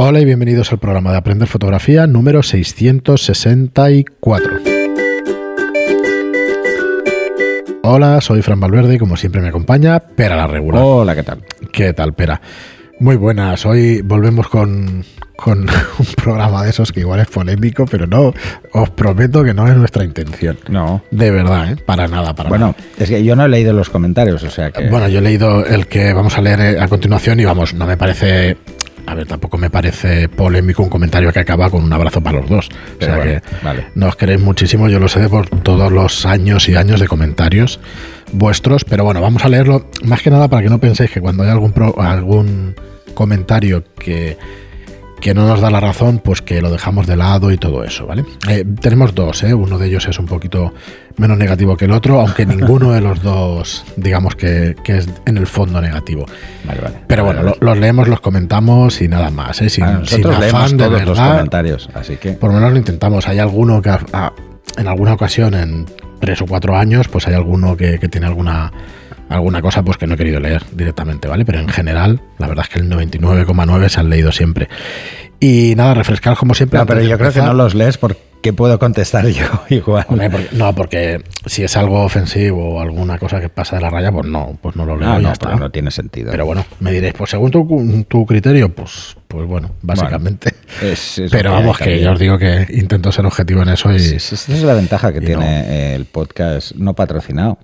Hola y bienvenidos al programa de Aprender Fotografía número 664. Hola, soy Fran Valverde y como siempre me acompaña Pera la Regular. Hola, ¿qué tal? ¿Qué tal, Pera? Muy buenas, hoy volvemos con, con un programa de esos que igual es polémico, pero no, os prometo que no es nuestra intención. No. De verdad, ¿eh? Para nada, para Bueno, nada. es que yo no he leído los comentarios, o sea que. Bueno, yo he leído el que vamos a leer eh, a continuación y vamos, no me parece. A ver, tampoco me parece polémico un comentario que acaba con un abrazo para los dos. O sea bueno, que vale. no os queréis muchísimo, yo lo sé de por todos los años y años de comentarios vuestros, pero bueno, vamos a leerlo más que nada para que no penséis que cuando hay algún, pro- algún comentario que, que no nos da la razón, pues que lo dejamos de lado y todo eso, ¿vale? Eh, tenemos dos, ¿eh? Uno de ellos es un poquito menos negativo que el otro, aunque ninguno de los dos, digamos que, que es en el fondo negativo. Vale, vale. Pero Vale, bueno, vale. lo- los leemos, los comentamos y nada más, ¿eh? Sin, leemos afán de todos los verdad. comentarios, así que. Por lo menos lo intentamos. Hay alguno que en alguna ocasión, en tres o cuatro años, pues hay alguno que, que tiene alguna alguna cosa pues que no he querido leer directamente, ¿vale? Pero en general, la verdad es que el 99,9 se han leído siempre. Y nada, refrescar como siempre. No, pero yo creo que no los lees porque puedo contestar yo igual. Hombre, porque- no, porque si es algo ofensivo o alguna cosa que pasa de la raya, pues no, pues no lo leo No, y ya no, está. no tiene sentido. Pero bueno, me diréis, pues según tu, tu criterio, pues, pues bueno, básicamente. Es- es pero vamos, que también. ya os digo que intento ser objetivo en eso y, Esa es la ventaja que tiene no. el podcast no patrocinado.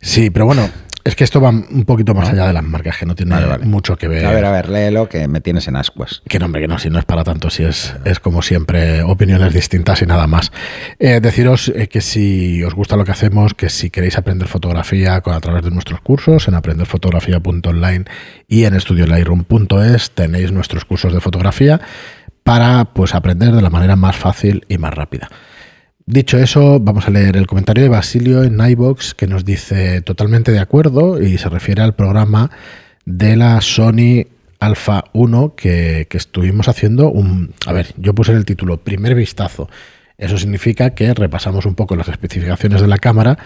Sí, pero bueno, es que esto va un poquito más allá de las marcas, que no tiene Vale, vale. mucho que ver. A ver, a ver, léelo que me tienes en ascuas. Que no, hombre, que no, si no es para tanto, si es, es como siempre opiniones distintas y nada más. Eh, deciros eh, que si os gusta lo que hacemos, que si queréis aprender fotografía a través de nuestros cursos, en aprenderfotografía.online y en estudiolightroom.es tenéis nuestros cursos de fotografía para pues aprender de la manera más fácil y más rápida. Dicho eso, vamos a leer el comentario de Basilio en iBox que nos dice totalmente de acuerdo y se refiere al programa de la Sony Alpha 1 que, que estuvimos haciendo un... A ver, yo puse el título primer vistazo. Eso significa que repasamos un poco las especificaciones de la cámara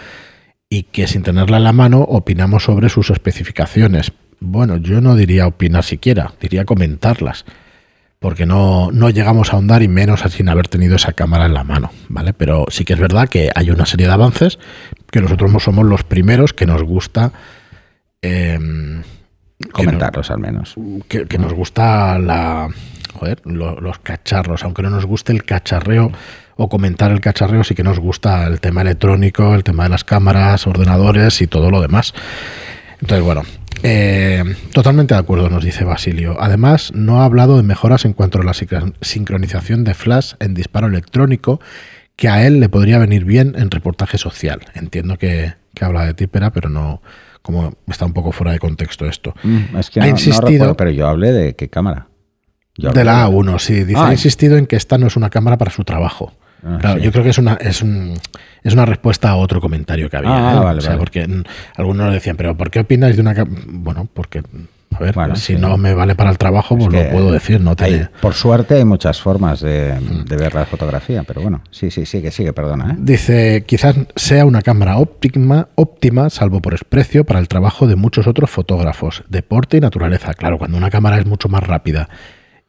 y que sin tenerla en la mano opinamos sobre sus especificaciones. Bueno, yo no diría opinar siquiera, diría comentarlas porque no, no llegamos a ahondar y menos sin haber tenido esa cámara en la mano, ¿vale? Pero sí que es verdad que hay una serie de avances que nosotros no somos los primeros que nos gusta em, no- Comentarlos al menos. que, que nos gusta la joder, lo- los cacharros, aunque no nos guste el cacharreo o comentar el cacharreo, sí que nos gusta el tema electrónico, el tema de las cámaras, ordenadores y todo lo demás. Entonces, bueno, eh, totalmente de acuerdo, nos dice Basilio. Además, no ha hablado de mejoras en cuanto a la sincron- sincronización de flash en disparo electrónico, que a él le podría venir bien en reportaje social. Entiendo que, que habla de típera, pero no, como está un poco fuera de contexto esto. Mm, es que Ha no, no insistido- recuerdo, pero yo hablé de qué cámara. Yo De la A1, sí. Dice, Ah, ha insistido en que esta no es una cámara para su trabajo. Ah, claro, sí. yo creo que es una, es, un- es una respuesta a otro comentario que había. Ah, ¿eh? vale, o sea, vale. porque algunos decían, pero ¿por qué opináis de una cámara? Bueno, porque, a ver, Bueno, si sí. no me vale para el trabajo, pues lo puedo decir, no hay- por suerte hay muchas formas de, Mm. de ver la fotografía, pero bueno, sí, sí, sigue, sigue, perdona. ¿eh? Dice, quizás sea una cámara óptima, óptima, salvo por precio, para el trabajo de muchos otros fotógrafos, deporte y naturaleza. Claro, cuando una cámara es mucho más rápida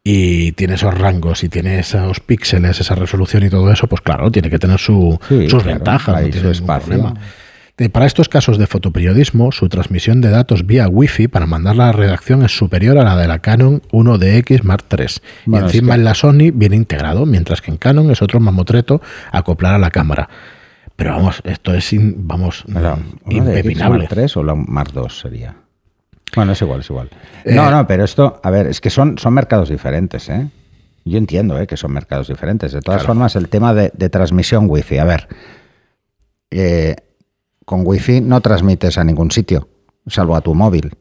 y tiene esos rangos y tiene esos píxeles, esa resolución y todo eso, pues claro, tiene que tener su- Sí, sus claro, ventajas, no tiene su problema. Para estos casos de fotoperiodismo, su transmisión de datos vía Wi-Fi para mandarla a la redacción es superior a la de la Canon 1DX Mark III. Bueno, y es encima que- en la Sony viene integrado, mientras que en Canon es otro mamotreto acoplar a la cámara. Pero vamos, esto es in- vamos La- mm, ¿una de X impepinable. Mark 3 o la Mark 2 sería? Bueno, es igual, es igual. Eh, no, no, pero esto, a ver, es que son, son mercados diferentes, ¿eh? Yo entiendo ¿eh? que son mercados diferentes. De todas Claro. formas, el tema de, de transmisión Wi-Fi, a ver, eh, con Wi-Fi no transmites a ningún sitio, salvo a tu móvil.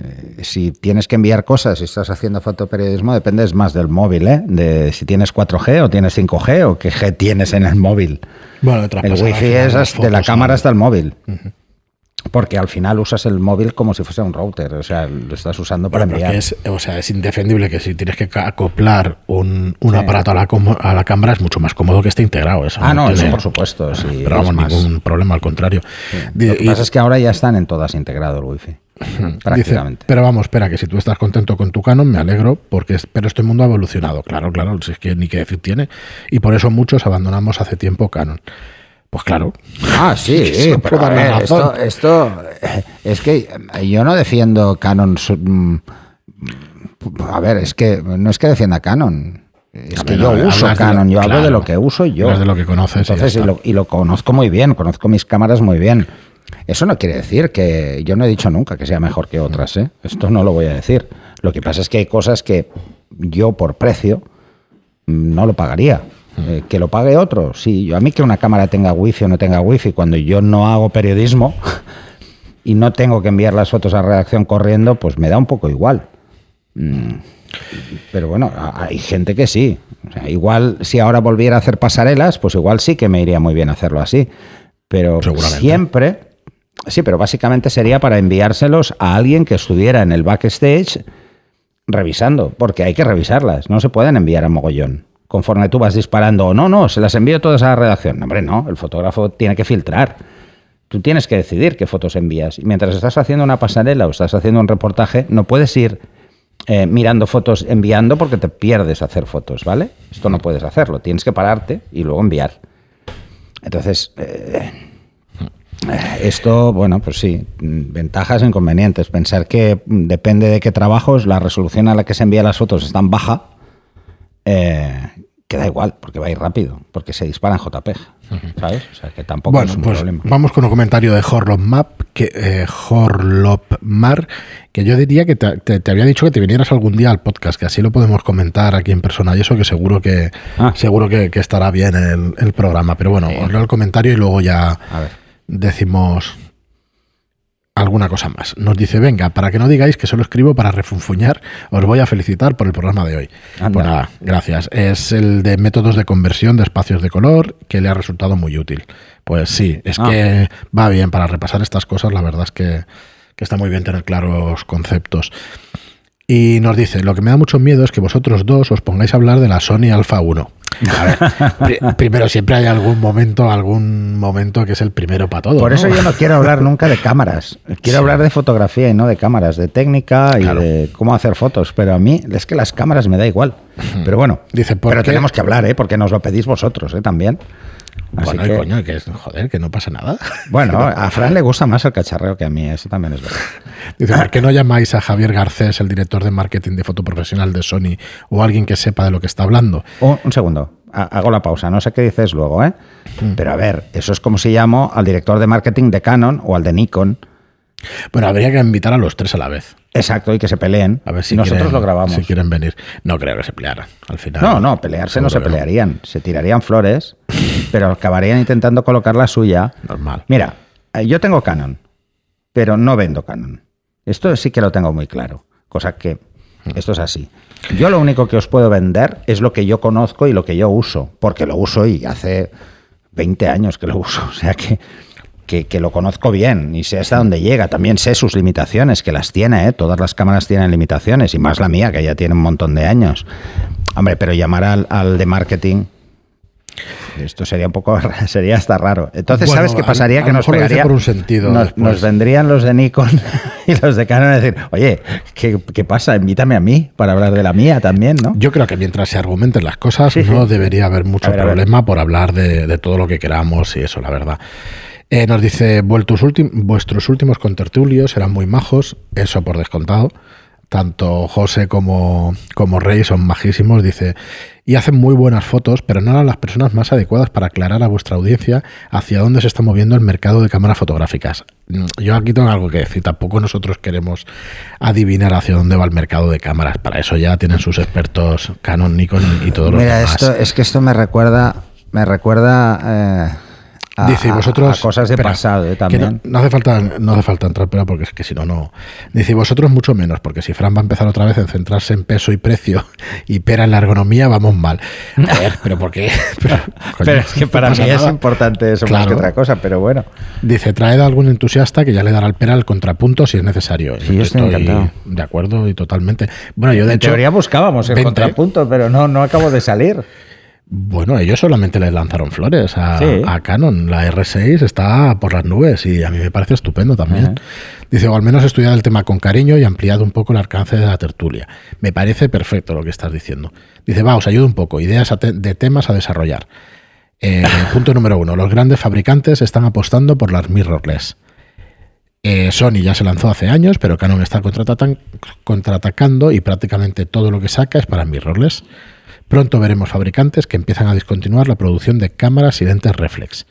Eh, si tienes que enviar cosas y estás haciendo fotoperiodismo, dependes más del móvil, ¿eh? De si tienes 4G o tienes 5G o qué G tienes en el móvil. Bueno, El wifi es de la cámara hasta el móvil. Porque al final usas el móvil como si fuese un router, o sea, lo estás usando para Bueno, enviar. es que o sea, es indefendible que si tienes que acoplar un, un Sí. aparato a la, a la cámara es mucho más cómodo que esté integrado. Eso Ah, no, tiene- eso por supuesto. sí, pero vamos, más- ningún problema, al contrario. Lo que y- pasa es que ahora ya están en todas integrado el wifi. Dice, pero vamos, espera, que si tú estás contento con tu Canon, me alegro, porque es- pero este mundo ha evolucionado. Claro, claro, si es que ni qué decir tiene. Y por eso muchos abandonamos hace tiempo Canon. Pues claro. Ah, sí, Eso pero esto, esto, eh, es que eh, yo no defiendo Canon. mm, A ver, es que no es que defienda Canon. Es A que ver, yo no, uso lo- Canon, yo hablo de lo que uso yo. De lo que conoces Entonces, y, lo, y lo conozco muy bien, conozco mis cámaras muy bien. Eso no quiere decir que yo no he dicho nunca que sea mejor que otras, ¿eh? Esto no lo voy a decir. Lo que pasa es que hay cosas que yo por precio mm, no lo pagaría. Eh, que lo pague otro, sí. Yo, a mí que una cámara tenga wifi o no tenga wifi, cuando yo no hago periodismo y no tengo que enviar las fotos a redacción corriendo, pues me da un poco igual. Mm, Pero bueno, hay gente que sí. O sea, igual si ahora volviera a hacer pasarelas, pues igual sí que me iría muy bien hacerlo así. Pero siempre, sí, pero básicamente sería para enviárselos a alguien que estuviera en el backstage revisando, porque hay que revisarlas, no se pueden enviar a mogollón. Conforme tú vas disparando, o no, no, se las envío todas a la redacción. Hombre, no, el fotógrafo tiene que filtrar. Tú tienes que decidir qué fotos envías. Y mientras estás haciendo una pasarela o estás haciendo un reportaje, no puedes ir eh, mirando fotos, enviando, porque te pierdes hacer fotos, ¿vale? Esto no puedes hacerlo. Tienes que pararte y luego enviar. Entonces, eh, esto, bueno, pues sí, ventajas e inconvenientes. Pensar que depende de qué trabajos, la resolución a la que se envían las fotos es tan baja, eh, que da igual, porque va a ir rápido, porque se dispara en JPEG, ¿sabes? O sea, que tampoco Bueno, es un pues problema. vamos con un comentario de Horlop Map, que eh, Horlop Mar, que yo diría que te, te- te había dicho que te vinieras algún día al podcast, que así lo podemos comentar aquí en persona y eso que seguro que Ah. seguro que, que estará bien el, el programa. Pero bueno, os leo el comentario y luego ya decimos alguna cosa más. Nos dice, venga, para que no digáis que solo escribo para refunfuñar, os voy a felicitar por el programa de hoy. Anda. Pues nada, gracias. Es el de métodos de conversión de espacios de color que le ha resultado muy útil. Pues sí, es Ah. que va bien para repasar estas cosas, la verdad es que, que está muy bien tener claros conceptos. Y nos dice, lo que me da mucho miedo es que vosotros dos os pongáis a hablar de la Sony Alpha 1. Ver, primero siempre hay algún momento, algún momento que es el primero para todo. Por ¿no? eso yo no quiero hablar nunca de cámaras. Quiero Sí. hablar de fotografía y no de cámaras, de técnica y Claro. de cómo hacer fotos. Pero a mí es que las cámaras me da igual. Pero bueno, Dice, ¿por pero qué? tenemos que hablar, ¿eh? porque nos lo pedís vosotros ¿eh? también. Así Bueno, que- coño, que es, joder, que no pasa nada. bueno, a Fran le gusta más el cacharreo que a mí, eso también es verdad. Dice, ¿por qué no llamáis a Javier Garcés, el director de marketing de foto profesional de Sony, o alguien que sepa de lo que está hablando? Un, un segundo, ha- hago la pausa, no sé qué dices luego, ¿eh? Pero a ver, eso es como si llamo al director de marketing de Canon o al de Nikon. Bueno, habría que invitar a los tres a la vez. Exacto, y que se peleen. A ver si nosotros quieren- lo grabamos. Si quieren venir. No creo que se pelearan al final. No, no, pelearse no se pelearían. Se tirarían flores, pero acabarían intentando colocar la suya. Normal. Mira, eh, yo tengo Canon, pero no vendo Canon. Esto sí que lo tengo muy claro. Cosa que esto es así. Yo lo único que os puedo vender es lo que yo conozco y lo que yo uso, porque lo uso y hace 20 años que lo uso. O sea que, que, que lo conozco bien y sé hasta dónde llega. También sé sus limitaciones, que las tiene, ¿eh? todas las cámaras tienen limitaciones, y más la mía, que ya tiene un montón de años. Hombre, pero llamar al, al de marketing. Esto sería un poco, sería hasta raro. Entonces, Bueno, ¿sabes qué pasaría? a que nos pegaría. por un sentido nos, vendrían los de Nikon y los de Canon a decir, oye, ¿qué, qué pasa? Invítame a mí para hablar de la mía también, ¿no? Yo creo que mientras se argumenten las cosas, Sí, no sí. debería haber mucho ver. problema por hablar de, de todo lo que queramos y eso, la verdad. Eh, nos dice, "Vueltos ultim- vuestros últimos contertulios eran muy majos, eso por descontado. Tanto José como, como Rey son majísimos, dice, y hacen muy buenas fotos, pero no eran las personas más adecuadas para aclarar a vuestra audiencia hacia dónde se está moviendo el mercado de cámaras fotográficas. Mm, Yo aquí tengo algo que decir, tampoco nosotros queremos adivinar hacia dónde va el mercado de cámaras, para eso ya tienen sus expertos Canon, Nikon y todos los Mira, demás. esto, es que esto me recuerda, me recuerda eh, a, Dice, vosotros. a cosas de espera, pasado eh, también. No, no hace falta, no hace falta entrar, pero porque es que si no, no. Dice, vosotros mucho menos, porque si Fran va a empezar otra vez en centrarse en peso y precio y pera en la ergonomía, vamos mal. A ver, pero ¿por qué? Pero, coño, Pero es que no para mí pasa es nada. importante eso más Claro. que otra cosa, pero bueno. Dice, traed a algún entusiasta que ya le dará el pera al contrapunto si es necesario. Sí, yo estoy encantado. de acuerdo y totalmente. Bueno, yo de en hecho. teoría buscábamos el vente. contrapunto, pero no, no acabo de salir. Bueno, ellos solamente le lanzaron flores a, Sí. a Canon. La R6 está por las nubes y a mí me parece estupendo también. Ajá. Dice, o al menos estudiado el tema con cariño y ampliado un poco el alcance de la tertulia. Me parece perfecto lo que estás diciendo. Dice, va, os ayudo un poco. Ideas de temas a desarrollar. Eh, punto número uno. Los grandes fabricantes están apostando por las mirrorless. Eh, Sony ya se lanzó hace años, pero Canon está contraatacando y prácticamente todo lo que saca es para mirrorless. Pronto veremos fabricantes que empiezan a discontinuar la producción de cámaras y lentes reflex.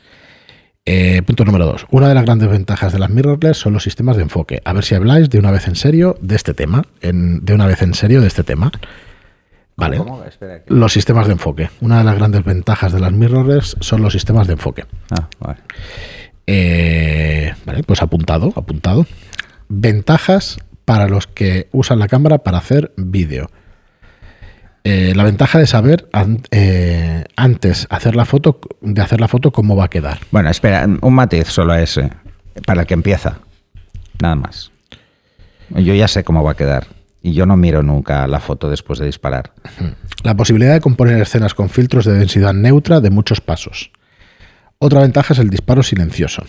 Eh, punto número 2. Una de las grandes ventajas de las mirrorless son los sistemas de enfoque. A ver si habláis de una vez en serio de este tema. en- de una vez en serio de este tema. Vale. ¿Cómo? Espera, que- Los sistemas de enfoque. Una de las grandes ventajas de las mirrorless son los sistemas de enfoque. Ah, vale. Eh, vale, pues apuntado, apuntado. Ventajas para los que usan la cámara para hacer vídeo. Eh, la ventaja de saber an- eh, antes hacer la foto, de hacer la foto cómo va a quedar. Bueno, espera, un matiz solo a ese, para el que empieza. Nada más. Yo ya sé cómo va a quedar. Y yo no miro nunca la foto después de disparar. La posibilidad de componer escenas con filtros de densidad neutra de muchos pasos. Otra ventaja es el disparo silencioso.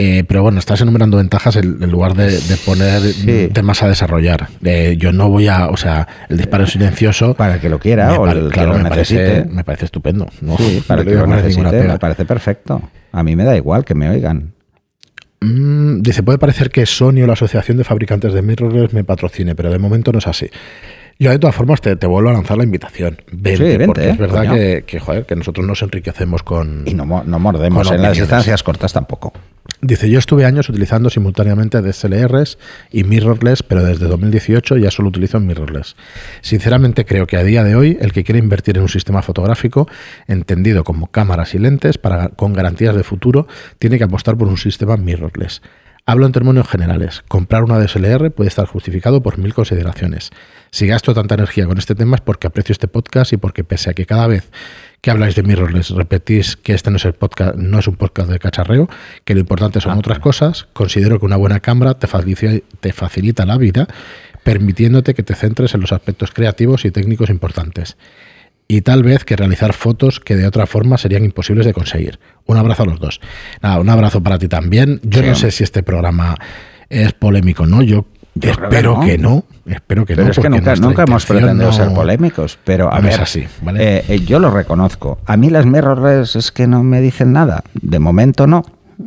Eh, pero bueno, estás enumerando ventajas en, en lugar de, de poner Sí. temas a desarrollar. Eh, yo no voy a, o sea, el disparo silencioso. Para el que lo quiera o el que lo me parece, necesite. me parece estupendo. ¿no? Sí, para No el le que lo necesite, me parece perfecto. A mí me da igual que me oigan. Mm, dice, puede parecer que Sony o la Asociación de Fabricantes de Mirrorless me patrocine, pero de momento no es así. Yo de todas formas te, te vuelvo a lanzar la invitación. Vente, Sí, vente, porque eh, es verdad que, que, joder, que nosotros nos enriquecemos con... Y no, no mordemos en las distancias cortas tampoco. Dice, yo estuve años utilizando simultáneamente DSLRs y mirrorless, pero desde 2018 ya solo utilizo mirrorless. Sinceramente creo que a día de hoy el que quiere invertir en un sistema fotográfico entendido como cámaras y lentes para, con garantías de futuro tiene que apostar por un sistema mirrorless. Hablo en términos generales. Comprar una DSLR puede estar justificado por mil consideraciones. Si gasto tanta energía con este tema es porque aprecio este podcast y porque pese a que cada vez que habláis de mirrorless repetís que este no es el podcast, no es un podcast de cacharreo, que lo importante son Ah, otras cosas, considero que una buena cámara te facilita, te facilita la vida, permitiéndote que te centres en los aspectos creativos y técnicos importantes. Y tal vez que realizar fotos que de otra forma serían imposibles de conseguir. Un abrazo a los dos. Nada, un abrazo para ti también. Yo Sí. no sé si este programa es polémico, ¿no? Yo, Yo espero que que no. Espero que Pero no. es que nunca, hemos pretendido no- ser polémicos, pero a no ver, es así, ¿vale? eh, eh, yo lo reconozco. A mí las mirrorless es que no me dicen nada. De momento no.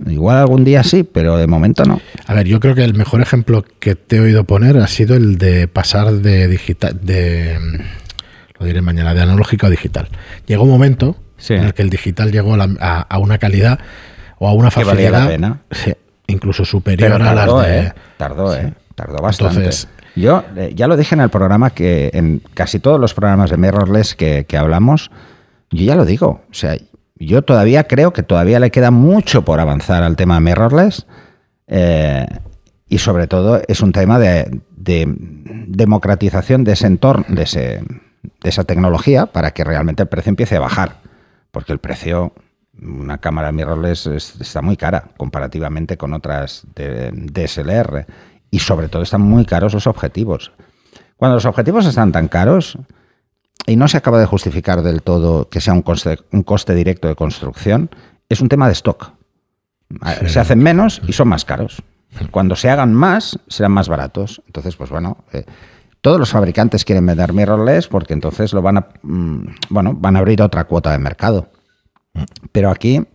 Igual algún día sí, pero de momento no. A ver, yo creo que el mejor ejemplo que te he oído poner ha sido el de pasar de digital, de mm, lo diré mañana, de analógico a digital. Llegó un momento Sí. en el que el digital llegó a, la- a- a una calidad o a una Que valía facilidad la pena. sí, incluso superior Pero a las tardó, de. ¿eh? Tardó, ¿eh? Tardó bastante. Entonces- Yo eh, ya lo dije en el programa que en casi todos los programas de Mirrorless que, que hablamos, yo ya lo digo. O sea, yo todavía creo que todavía le queda mucho por avanzar al tema Mirrorless. eh, y sobre todo es un tema de, de democratización de ese entorno, de, ese, de esa tecnología, para que realmente el precio empiece a bajar. Porque el precio, una cámara mirrorless es- está muy cara comparativamente con otras de, DSLR. Y sobre todo están muy caros los objetivos. Cuando los objetivos están tan caros y no se acaba de justificar del todo que sea un coste, un coste directo de construcción, es un tema de stock. Sí. Se hacen menos y son más caros. Cuando se hagan más, serán más baratos. Entonces, pues bueno, eh, todos los fabricantes quieren vender mirrorless porque entonces lo van a, mm, bueno, van a abrir otra cuota de mercado. Pero aquí,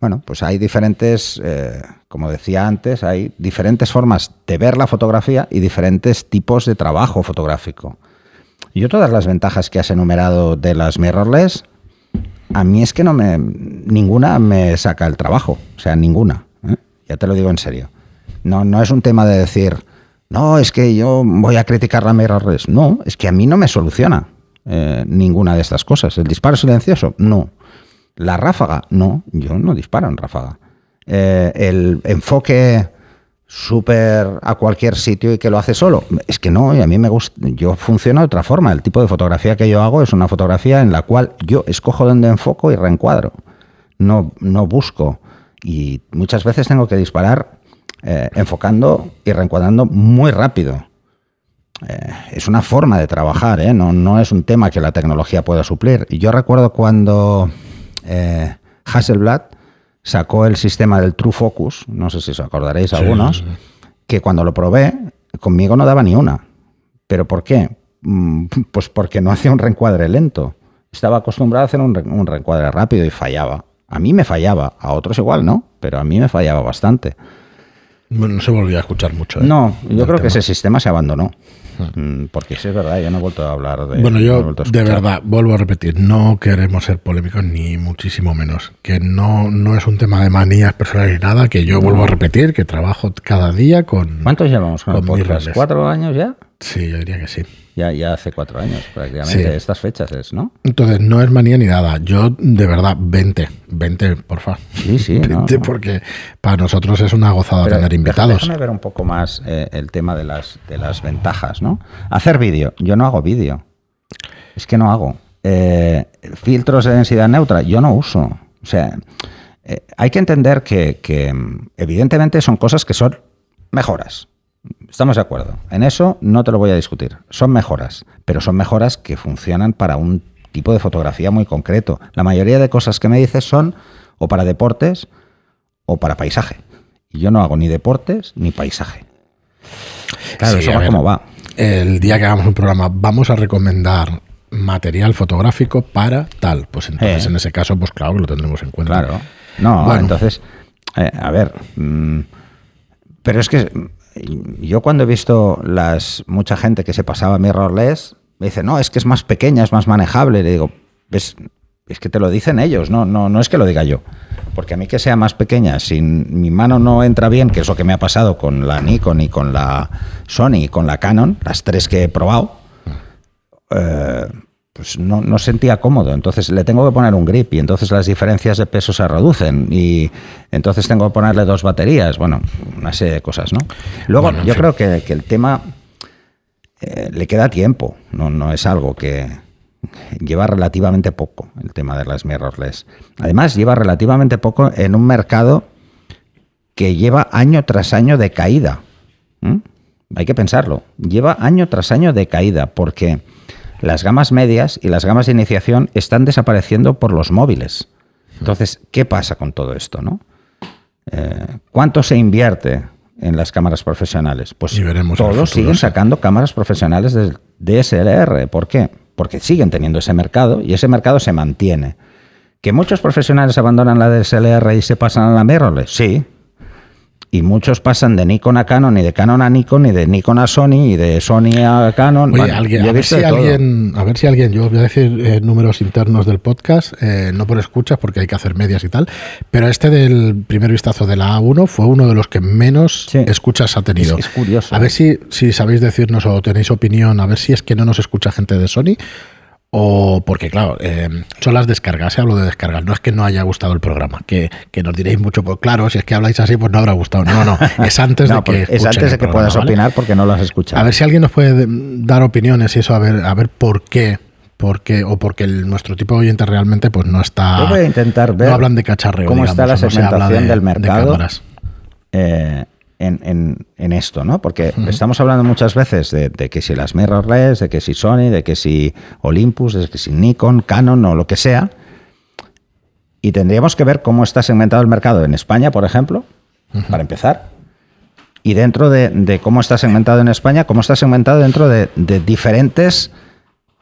bueno, pues hay diferentes, eh, como decía antes, hay diferentes formas de ver la fotografía y diferentes tipos de trabajo fotográfico. Yo todas las ventajas que has enumerado de las mirrorless, a mí es que no me ninguna me saca el trabajo, o sea, ninguna. ¿eh? Ya te lo digo en serio. No, no es un tema de decir, no, es que yo voy a criticar la mirrorless. No, es que a mí no me soluciona eh, ninguna de estas cosas. El disparo silencioso, no. La ráfaga, no, yo no disparo en ráfaga. Eh, el enfoque súper a cualquier sitio y que lo hace solo. Es que no, y a mí me gusta, yo funciono de otra forma. El tipo de fotografía que yo hago es una fotografía en la cual yo escojo dónde enfoco y reencuadro. No, no busco. Y muchas veces tengo que disparar eh, enfocando y reencuadrando muy rápido. eh, es una forma de trabajar, ¿eh? no, no, es un tema que la tecnología pueda suplir. Y yo recuerdo cuando eh, Hasselblad sacó el sistema del True Focus, no sé si os acordaréis Sí, algunos, que cuando lo probé, conmigo no daba ni una. ¿Pero por qué? Mm, Pues porque no hacía un reencuadre lento. Estaba acostumbrado a hacer un, re- un reencuadre rápido y fallaba. A mí me fallaba, a otros igual no, pero a mí me fallaba bastante. Bueno, no se volvió a escuchar mucho. ¿eh? No, yo creo que ese sistema se abandonó. Mm, Porque sí es verdad, yo no he vuelto a hablar de. Bueno, yo de verdad vuelvo a repetir, no queremos ser polémicos ni muchísimo menos, que no, no es un tema de manías personales ni nada, que yo vuelvo a repetir, que trabajo cada día con... ¿Cuántos llevamos con Con podcast? ¿Cuatro años ya? Sí, yo diría que sí. Ya, ya hace cuatro años prácticamente. Sí. Estas fechas es, ¿no? Entonces, no es manía ni nada. Yo, de verdad, 20, 20, porfa. Sí, sí. no, 20, no. porque para nosotros es una gozada Pero tener invitados. Déjame ver un poco más eh, el tema de las, de las ventajas, ¿no? Hacer vídeo. Yo no hago vídeo. Es que no hago. Eh, filtros de densidad neutra. Yo no uso. O sea, eh, hay que entender que, que, mm, evidentemente son cosas que son mejoras. Estamos de acuerdo. En eso no te lo voy a discutir. Son mejoras, pero son mejoras que funcionan para un tipo de fotografía muy concreto. La mayoría de cosas que me dices son o para deportes o para paisaje. Y yo no hago ni deportes ni paisaje. Claro, Sí, eso va como va. El día que hagamos un programa, vamos a recomendar material fotográfico para tal. Pues entonces, Eh. en ese caso, pues claro que lo tendremos en cuenta. Claro. No, Bueno. entonces, eh, a ver, mm, pero es que yo cuando he visto las mucha gente que se pasaba mirrorless, me dice, no, es que es más pequeña, es más manejable. Le digo, ¿ves? Es que te lo dicen ellos, no, no, no es que lo diga yo. Porque a mí que sea más pequeña, si mi mano no entra bien, que es lo que me ha pasado con la Nikon y con la Sony y con la Canon, las tres que he probado, eh, pues no, no sentía cómodo. Entonces le tengo que poner un grip y entonces las diferencias de peso se reducen y entonces tengo que ponerle dos baterías. Bueno, una serie de cosas, ¿no? Luego, Bueno, yo fin. creo que, que el tema eh, le queda tiempo, no, no es algo que lleva relativamente poco el tema de las mirrorless. Además, lleva relativamente poco en un mercado que lleva año tras año de caída. ¿Mm? Hay que pensarlo. Lleva año tras año de caída porque las gamas medias y las gamas de iniciación están desapareciendo por los móviles. Entonces, ¿qué pasa con todo esto? ¿no? Eh, ¿Cuánto se invierte en las cámaras profesionales? Pues veremos todos futuro, siguen sacando cámaras profesionales de DSLR. ¿Por qué? Porque siguen teniendo ese mercado y ese mercado se mantiene. ¿Que muchos profesionales abandonan la DSLR y se pasan a la mirrorless? Sí. Y muchos pasan de Nikon a Canon, y de Canon a Nikon, y de Nikon a Sony, y de Sony a Canon. Oye, Bueno, alguien, a, ver si alguien, a ver si alguien, yo voy a decir eh, números internos del podcast, eh, no por escuchas porque hay que hacer medias y tal, pero este del primer vistazo de la A1 fue uno de los que menos Sí. escuchas ha tenido. Es- es curioso, A ¿eh? ver si, si sabéis decirnos o tenéis opinión, a ver si es que no nos escucha gente de Sony o porque, claro, eh, son las descargas, se hablo de descargas, no es que no haya gustado el programa, que, que nos diréis mucho, pues claro, si es que habláis así, pues no habrá gustado. No, no, es antes No, de que porque es antes de que programa, puedas ¿vale? opinar porque no lo has escuchado. A ver si alguien nos puede dar opiniones y eso, a ver, a ver por qué. Por qué, o porque el- nuestro tipo de oyente realmente pues no está. Yo voy a intentar ver no hablan de cacharreo. cómo está la no segmentación de- del de mercado. cámaras. eh, en, en- en esto, ¿no? Porque estamos hablando muchas veces de, de que si las mirrorless, de que si Sony, de que si Olympus, de que si Nikon, Canon o lo que sea. Y tendríamos que ver cómo está segmentado el mercado en España, por ejemplo, para empezar. Y dentro de, de cómo está segmentado en España, cómo está segmentado dentro de, de diferentes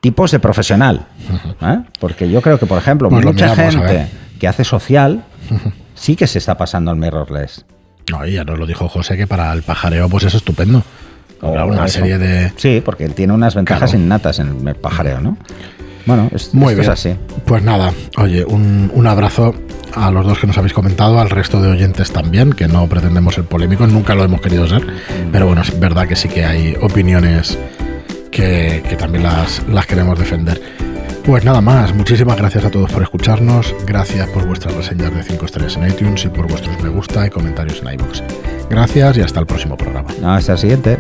tipos de profesional. ¿eh? Porque yo creo que, por ejemplo, Pues mucha gente que hace social sí que se está pasando al mirrorless. No, y ya nos lo dijo José que para el pajareo pues es estupendo. Habrá O una eso. serie de. Sí, porque tiene unas ventajas Claro. innatas en el pajareo, ¿no? Bueno, es, Muy esto bien. es así. Pues nada, oye, un, un abrazo a los dos que nos habéis comentado, al resto de oyentes también, que no pretendemos ser polémicos, nunca lo hemos querido ser, pero bueno, es verdad que sí que hay opiniones que, que también las, las queremos defender. Pues nada más, muchísimas gracias a todos por escucharnos, gracias por vuestras reseñas de 5 estrellas en iTunes y por vuestros me gusta y comentarios en iVoox. Gracias y hasta el próximo programa. Hasta el siguiente.